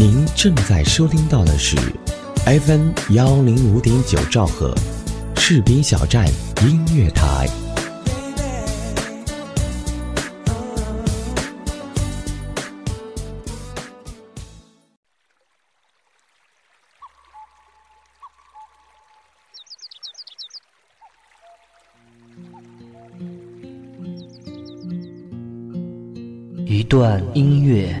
您正在收听到的是 FM 幺零五点九兆赫，士兵小站音乐台。一段音乐，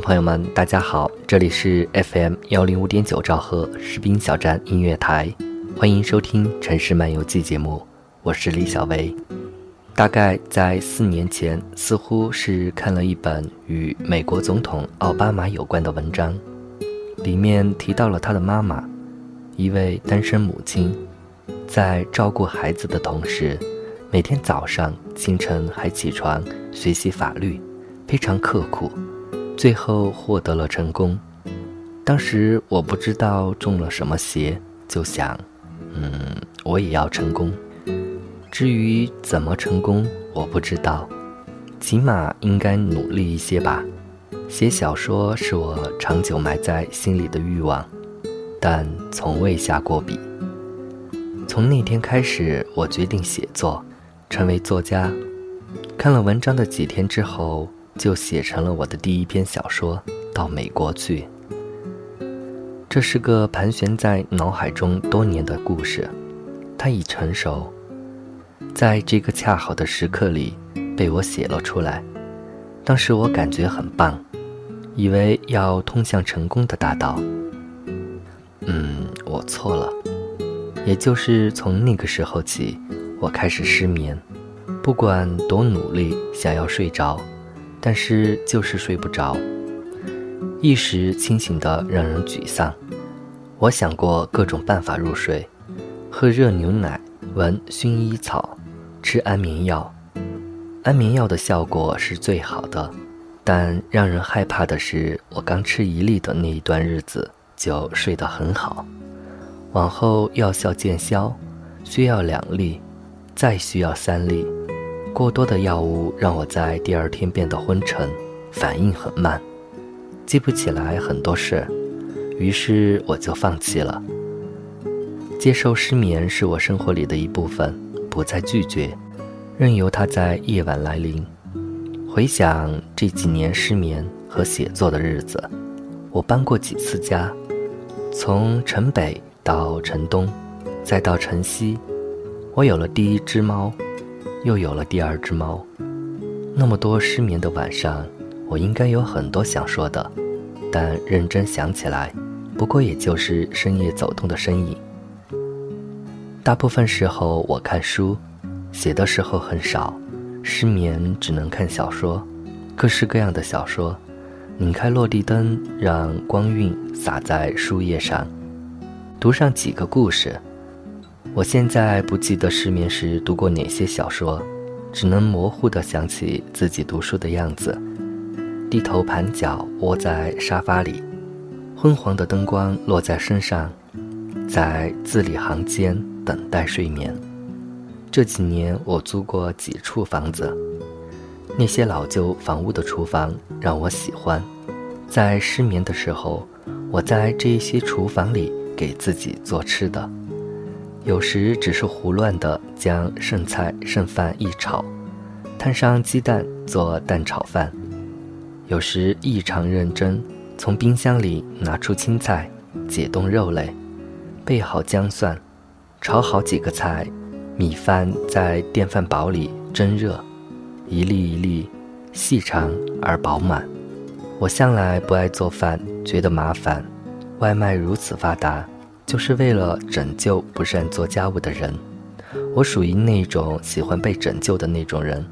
朋友们，大家好，这里是 FM 幺零五点九兆赫士兵小站音乐台，欢迎收听《城市漫游记》节目，我是李小维。大概在四年前，似乎是看了一本与美国总统奥巴马有关的文章，里面提到了他的妈妈，一位单身母亲，在照顾孩子的同时，每天早上清晨还起床学习法律，非常刻苦。最后获得了成功。当时我不知道中了什么邪，就想，嗯，我也要成功。至于怎么成功，我不知道，起码应该努力一些吧。写小说是我长久埋在心里的欲望，但从未下过笔。从那天开始，我决定写作，成为作家。看了文章的几天之后。就写成了我的第一篇小说《到美国去》。这是个盘旋在脑海中多年的故事，它已成熟，在这个恰好的时刻里被我写了出来。当时我感觉很棒，以为要通向成功的大道。嗯，我错了。也就是从那个时候起，我开始失眠，不管多努力，想要睡着。但是就是睡不着，一时清醒的让人沮丧。我想过各种办法入睡，喝热牛奶，闻薰衣草，吃安眠药。安眠药的效果是最好的，但让人害怕的是，我刚吃一粒的那一段日子就睡得很好，往后药效见消，需要两粒，再需要三粒。过多的药物让我在第二天变得昏沉，反应很慢，记不起来很多事，于是我就放弃了。接受失眠是我生活里的一部分，不再拒绝，任由它在夜晚来临。回想这几年失眠和写作的日子，我搬过几次家，从城北到城东，再到城西，我有了第一只猫。又有了第二只猫，那么多失眠的晚上，我应该有很多想说的，但认真想起来，不过也就是深夜走动的身影。大部分时候我看书，写的时候很少，失眠只能看小说，各式各样的小说。拧开落地灯，让光晕洒在书页上，读上几个故事。我现在不记得失眠时读过哪些小说，只能模糊的想起自己读书的样子，低头盘脚窝在沙发里，昏黄的灯光落在身上，在字里行间等待睡眠。这几年我租过几处房子，那些老旧房屋的厨房让我喜欢，在失眠的时候，我在这些厨房里给自己做吃的。有时只是胡乱地将剩菜剩饭一炒，摊上鸡蛋做蛋炒饭；有时异常认真，从冰箱里拿出青菜，解冻肉类，备好姜蒜，炒好几个菜，米饭在电饭煲里蒸热，一粒一粒，细长而饱满。我向来不爱做饭，觉得麻烦，外卖如此发达。就是为了拯救不善做家务的人，我属于那种喜欢被拯救的那种人。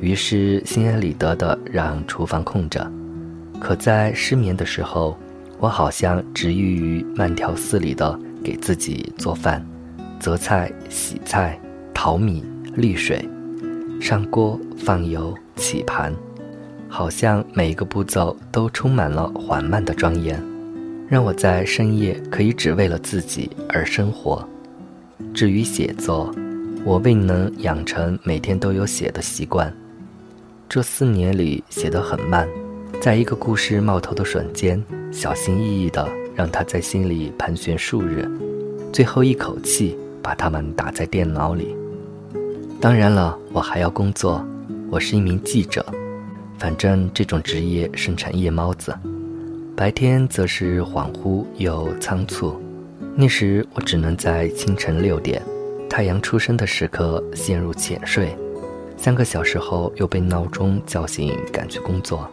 于是心安理得地让厨房空着。可在失眠的时候，我好像执欲于慢条斯理地给自己做饭，择菜、洗菜、淘米、沥水、上锅、放油、起盘，好像每一个步骤都充满了缓慢的庄严，让我在深夜可以只为了自己而生活。至于写作，我未能养成每天都有写的习惯。这四年里写得很慢，在一个故事冒头的瞬间，小心翼翼地让它在心里盘旋数日，最后一口气把它们打在电脑里。当然了，我还要工作，我是一名记者。反正这种职业生产夜猫子，白天则是恍惚又仓促。那时我只能在清晨六点。太阳出生的时刻陷入浅睡，三个小时后又被闹钟叫醒，赶去工作。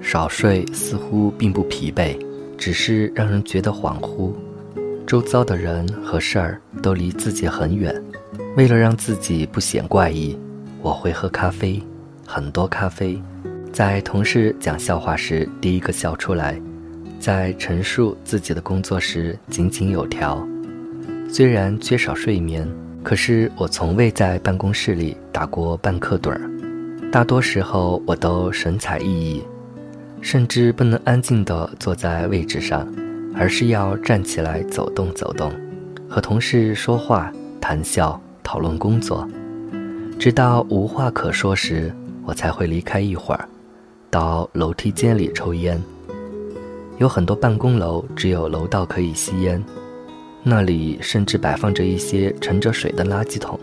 少睡似乎并不疲惫，只是让人觉得恍惚。周遭的人和事儿都离自己很远。为了让自己不显怪异，我会喝咖啡，很多咖啡。在同事讲笑话时第一个笑出来，在陈述自己的工作时井井有条。虽然缺少睡眠。可是我从未在办公室里打过半刻盹儿，大多时候我都神采奕奕，甚至不能安静地坐在位置上，而是要站起来走动走动，和同事说话、谈笑、讨论工作，直到无话可说时，我才会离开一会儿，到楼梯间里抽烟。有很多办公楼只有楼道可以吸烟。那里甚至摆放着一些盛着水的垃圾桶，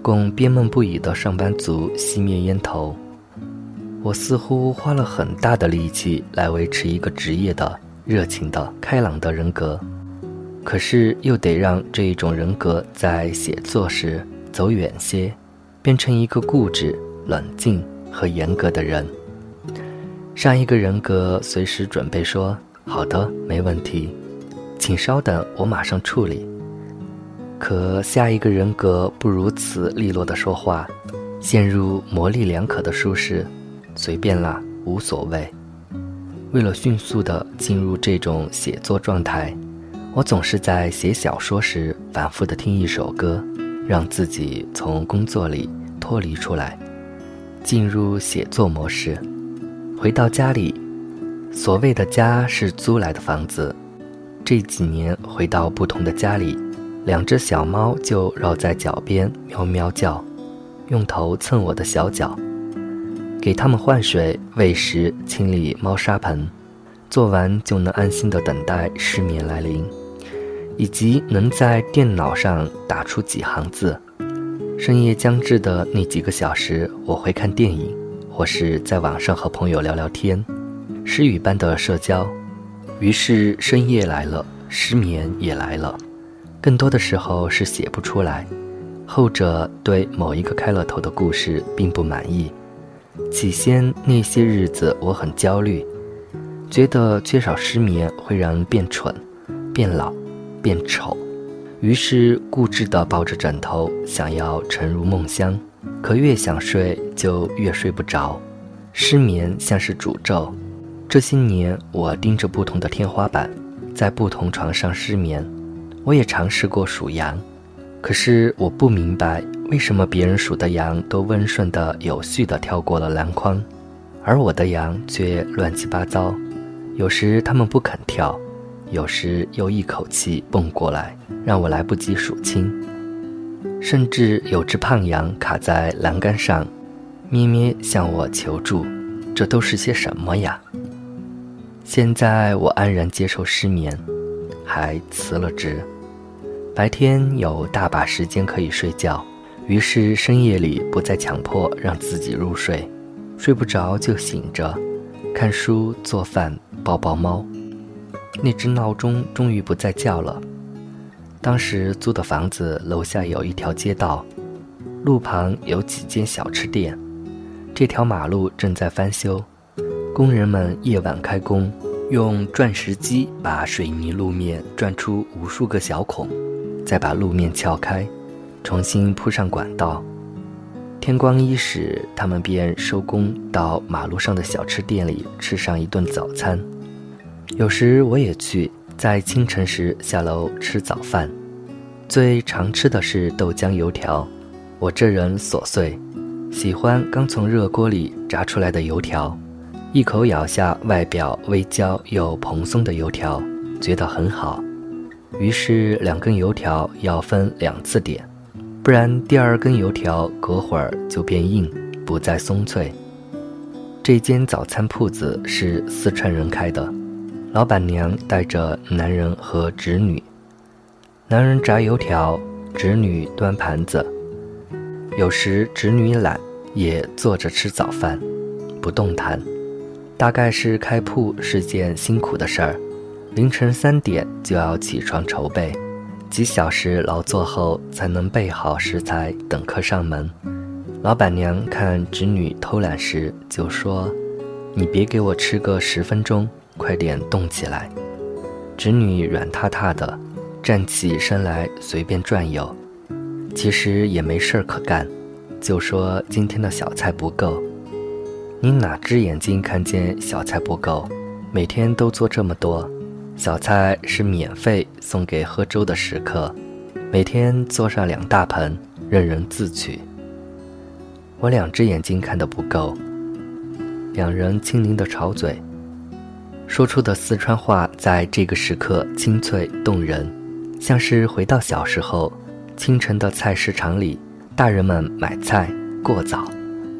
供憋闷不已的上班族熄灭烟头。我似乎花了很大的力气来维持一个职业的、热情的、开朗的人格，可是又得让这一种人格在写作时走远些，变成一个固执、冷静和严格的人。上一个人格随时准备说：“好的，没问题。”请稍等，我马上处理。可下一个人格不如此利落的说话，陷入模棱两可的舒适，随便啦，无所谓。为了迅速地进入这种写作状态，我总是在写小说时反复的听一首歌，让自己从工作里脱离出来，进入写作模式。回到家里，所谓的家是租来的房子。这几年回到不同的家里，两只小猫就绕在脚边喵喵叫，用头蹭我的小脚。给它们换水、喂食、清理猫砂盆，做完就能安心的等待失眠来临，以及能在电脑上打出几行字。深夜将至的那几个小时，我会看电影，或是在网上和朋友聊聊天，诗语般的社交。于是深夜来了，失眠也来了，更多的时候是写不出来。后者对某一个开了头的故事并不满意。起先那些日子我很焦虑，觉得缺少失眠会让人变蠢、变老、变丑，于是固执地抱着枕头想要沉入梦乡，可越想睡就越睡不着，失眠像是诅咒。这些年，我盯着不同的天花板，在不同床上失眠。我也尝试过数羊，可是我不明白为什么别人数的羊都温顺的、有序的跳过了篮筐，而我的羊却乱七八糟。有时它们不肯跳，有时又一口气蹦过来，让我来不及数清。甚至有只胖羊卡在栏杆上，咩咩向我求助。这都是些什么呀？现在我安然接受失眠，还辞了职。白天有大把时间可以睡觉，于是深夜里不再强迫让自己入睡，睡不着就醒着，看书、做饭、抱抱猫。那只闹钟终于不再叫了。当时租的房子楼下有一条街道，路旁有几间小吃店，这条马路正在翻修。工人们夜晚开工，用钻石机把水泥路面钻出无数个小孔，再把路面撬开，重新铺上管道。天光一时，他们便收工，到马路上的小吃店里吃上一顿早餐。有时我也去，在清晨时下楼吃早饭，最常吃的是豆浆油条。我这人琐碎，喜欢刚从热锅里炸出来的油条，一口咬下外表微焦又蓬松的油条，觉得很好。于是两根油条要分两次点。不然，第二根油条隔会儿就变硬，不再松脆。这间早餐铺子是四川人开的，老板娘带着男人和侄女。男人炸油条，侄女端盘子。有时侄女懒，也坐着吃早饭，不动弹。大概是开铺是件辛苦的事儿，凌晨三点就要起床筹备。几小时劳作后，才能备好食材等客上门。老板娘看侄女偷懒时，就说：“你别给我吃个十分钟，快点动起来。”侄女软塌塌的，站起身来随便转悠。其实也没事儿可干，就说今天的小菜不够。你哪只眼睛看见小菜不够？每天都做这么多。小菜是免费送给喝粥的食客，每天做上两大盆，任人自取。我两只眼睛看得不够。两人轻灵的吵嘴，说出的四川话在这个时刻清脆动人，像是回到小时候，清晨的菜市场里，大人们买菜、过早，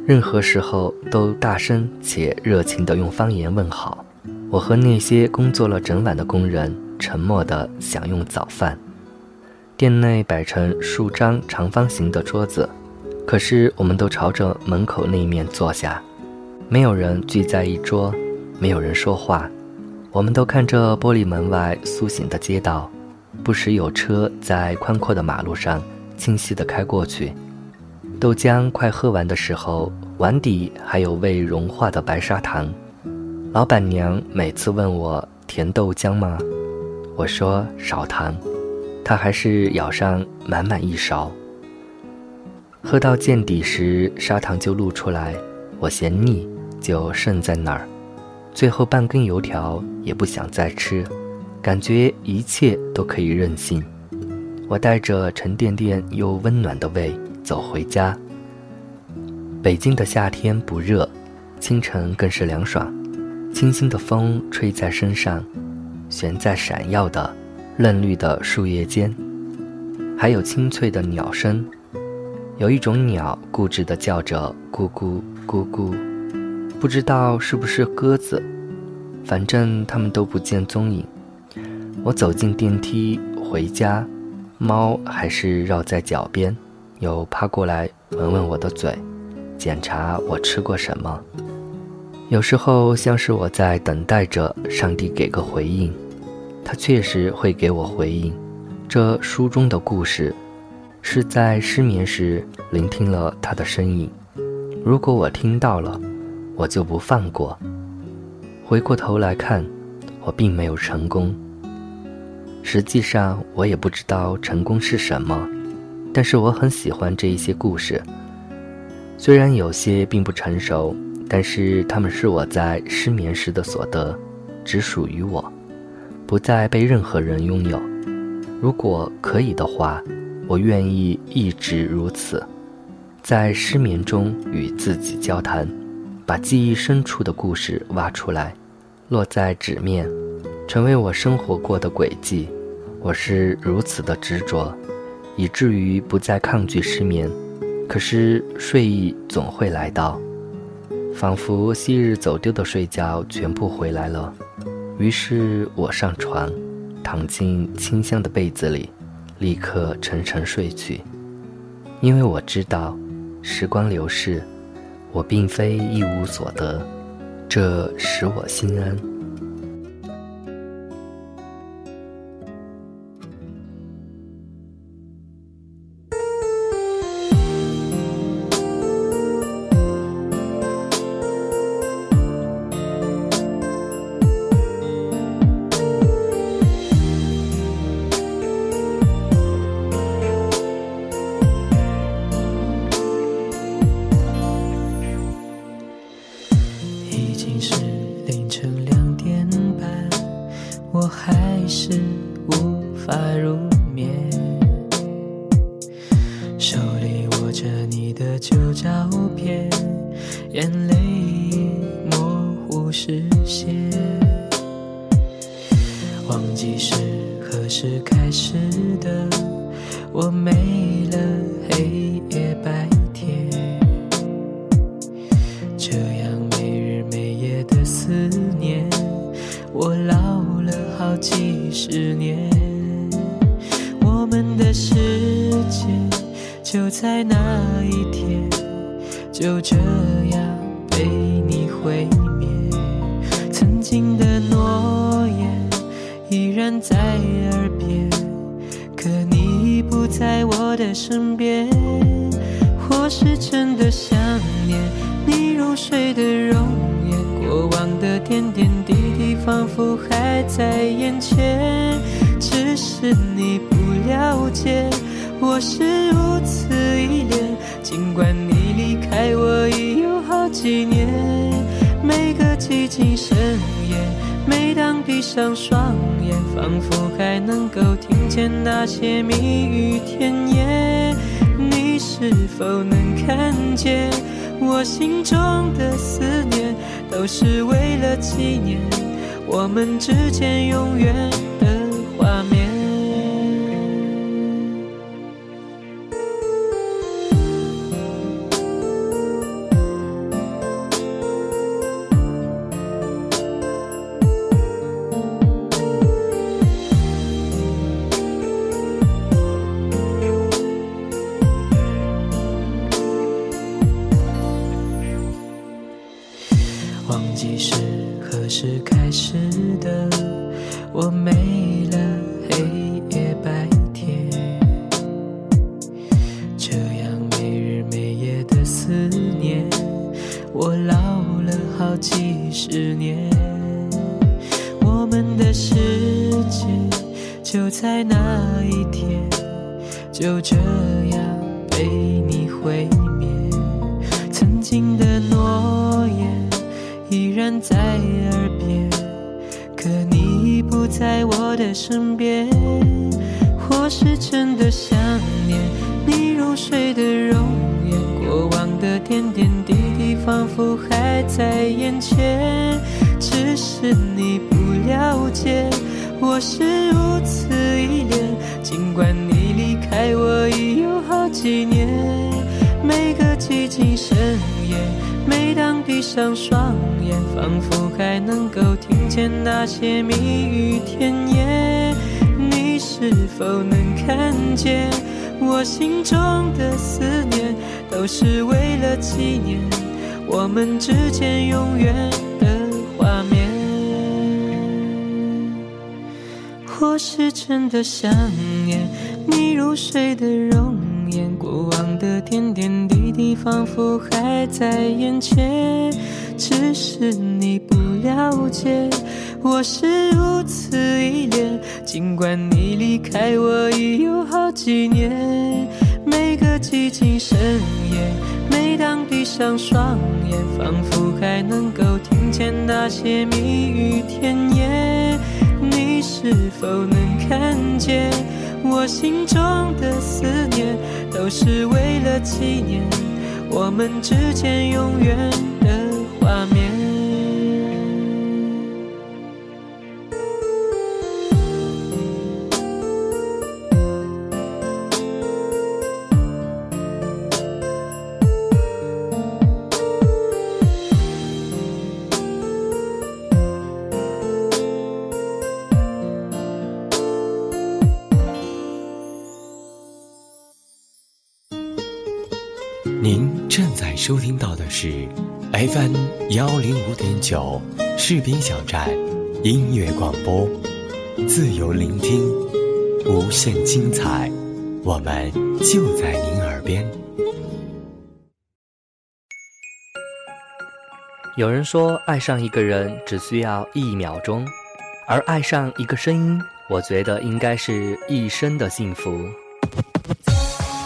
任何时候都大声且热情地用方言问好。我和那些工作了整晚的工人沉默地享用早饭。店内摆成数张长方形的桌子，可是我们都朝着门口那一面坐下，没有人聚在一桌，没有人说话。我们都看着玻璃门外苏醒的街道，不时有车在宽阔的马路上清晰地开过去。豆浆快喝完的时候，碗底还有未融化的白砂糖。老板娘每次问我甜豆浆吗？我说少糖，她还是舀上满满一勺。喝到见底时，砂糖就露出来，我嫌腻，就剩在那儿。最后半根油条也不想再吃，感觉一切都可以任性。我带着沉甸甸又温暖的胃走回家。北京的夏天不热，清晨更是凉爽。清新的风吹在身上，悬在闪耀的嫩绿的树叶间，还有清脆的鸟声。有一种鸟固执地叫着“咕咕咕咕”，不知道是不是鸽子，反正它们都不见踪影。我走进电梯回家，猫还是绕在脚边，又趴过来闻闻我的嘴，检查我吃过什么。有时候像是我在等待着上帝给个回应，他确实会给我回应。这书中的故事，是在失眠时聆听了他的声音。如果我听到了，我就不放过。回过头来看，我并没有成功。实际上，我也不知道成功是什么，但是我很喜欢这一些故事，虽然有些并不成熟。但是他们是我在失眠时的所得，只属于我，不再被任何人拥有。如果可以的话，我愿意一直如此，在失眠中与自己交谈，把记忆深处的故事挖出来，落在纸面，成为我生活过的轨迹。我是如此的执着，以至于不再抗拒失眠。可是睡意总会来到。仿佛昔日走丢的睡觉全部回来了，于是我上床，躺进清香的被子里，立刻沉沉睡去。因为我知道，时光流逝，我并非一无所得，这使我心安。忘记是何时开始的，我没了黑夜白天，这样没日没夜的思念，我老了好几十年，我们的世界。就在那一天，就这样在耳边，可你已不在我的身边。我是真的想念你入睡的容颜，过往的点点滴滴仿佛还在眼前，只是你不了解。我是如此依恋，尽管你离开我已有好几年。每个寂静深夜，每当闭上双眼，仿佛还能够听见那些蜜语甜言。你是否能看见，我心中的思念，都是为了纪念我们之间永远被你毁灭，曾经的诺言依然在耳边，可你已不在我的身边。我是真的想念你入睡的容颜，过往的点点滴滴仿佛还在眼前，只是你不了解，我是如此依恋，尽管你。爱我已有好几年，每个寂静深夜，每当闭上双眼，仿佛还能够听见那些蜜语甜言。你是否能看见，我心中的思念，都是为了纪念我们之间永远的画面。或是真的想念。谁的容颜，过往的点点滴滴仿佛还在眼前，只是你不了解，我是如此依恋。尽管你离开我已有好几年，每个寂静深夜，每当闭上双眼，仿佛还能够听见那些蜜语甜言。我心中的思念，都是为了纪念我们之间永远的画面。是 FM 幺零五点九士兵小站音乐广播，自由聆听，无限精彩，我们就在您耳边。有人说，爱上一个人只需要一秒钟，而爱上一个声音，我觉得应该是一生的幸福。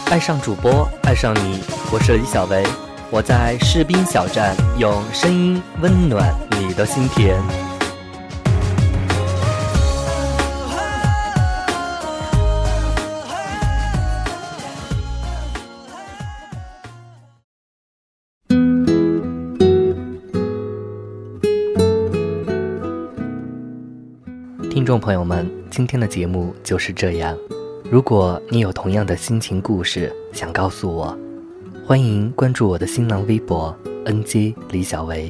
爱上主播，爱上你，我是李小维。我在士兵小站用声音温暖你的心田。听众朋友们今天的节目就是这样。如果你有同样的心情故事想告诉我欢迎关注我的新浪微博 “nj 李小维”，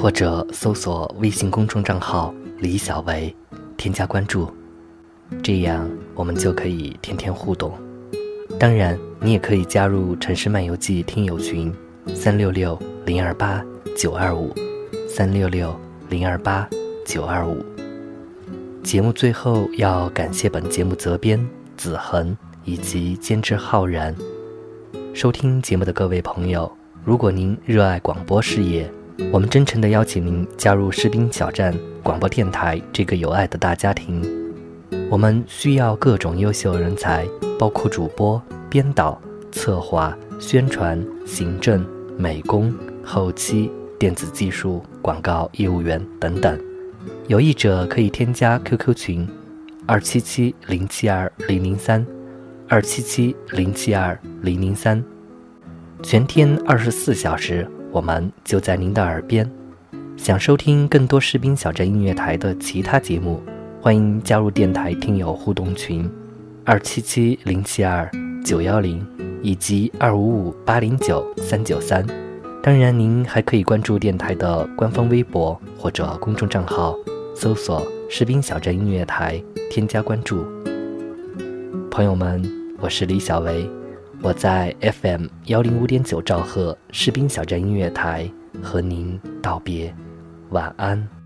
或者搜索微信公众账号“李小维”，添加关注，这样我们就可以天天互动。当然，你也可以加入《城市漫游记》听友群：三六六零二八九二五，三六六零二八九二五。节目最后要感谢本节目责编子恒以及监制浩然。收听节目的各位朋友，如果您热爱广播事业，我们真诚地邀请您加入士兵小站广播电台这个有爱的大家庭。我们需要各种优秀人才，包括主播、编导、策划、宣传、行政、美工、后期、电子技术、广告业务员等等。有意者可以添加 QQ 群：二七七零七二零零三，二七七零七二零零三。全天二十四小时，我们就在您的耳边。想收听更多士兵小镇音乐台的其他节目，欢迎加入电台听友互动群：二七七零七二九幺零以及二五五八零九三九三。当然，您还可以关注电台的官方微博或者公众账号，搜索“士兵小镇音乐台”，添加关注。朋友们，我是李小维，我在 FM 幺零五点九兆赫士兵小镇音乐台和您道别，晚安。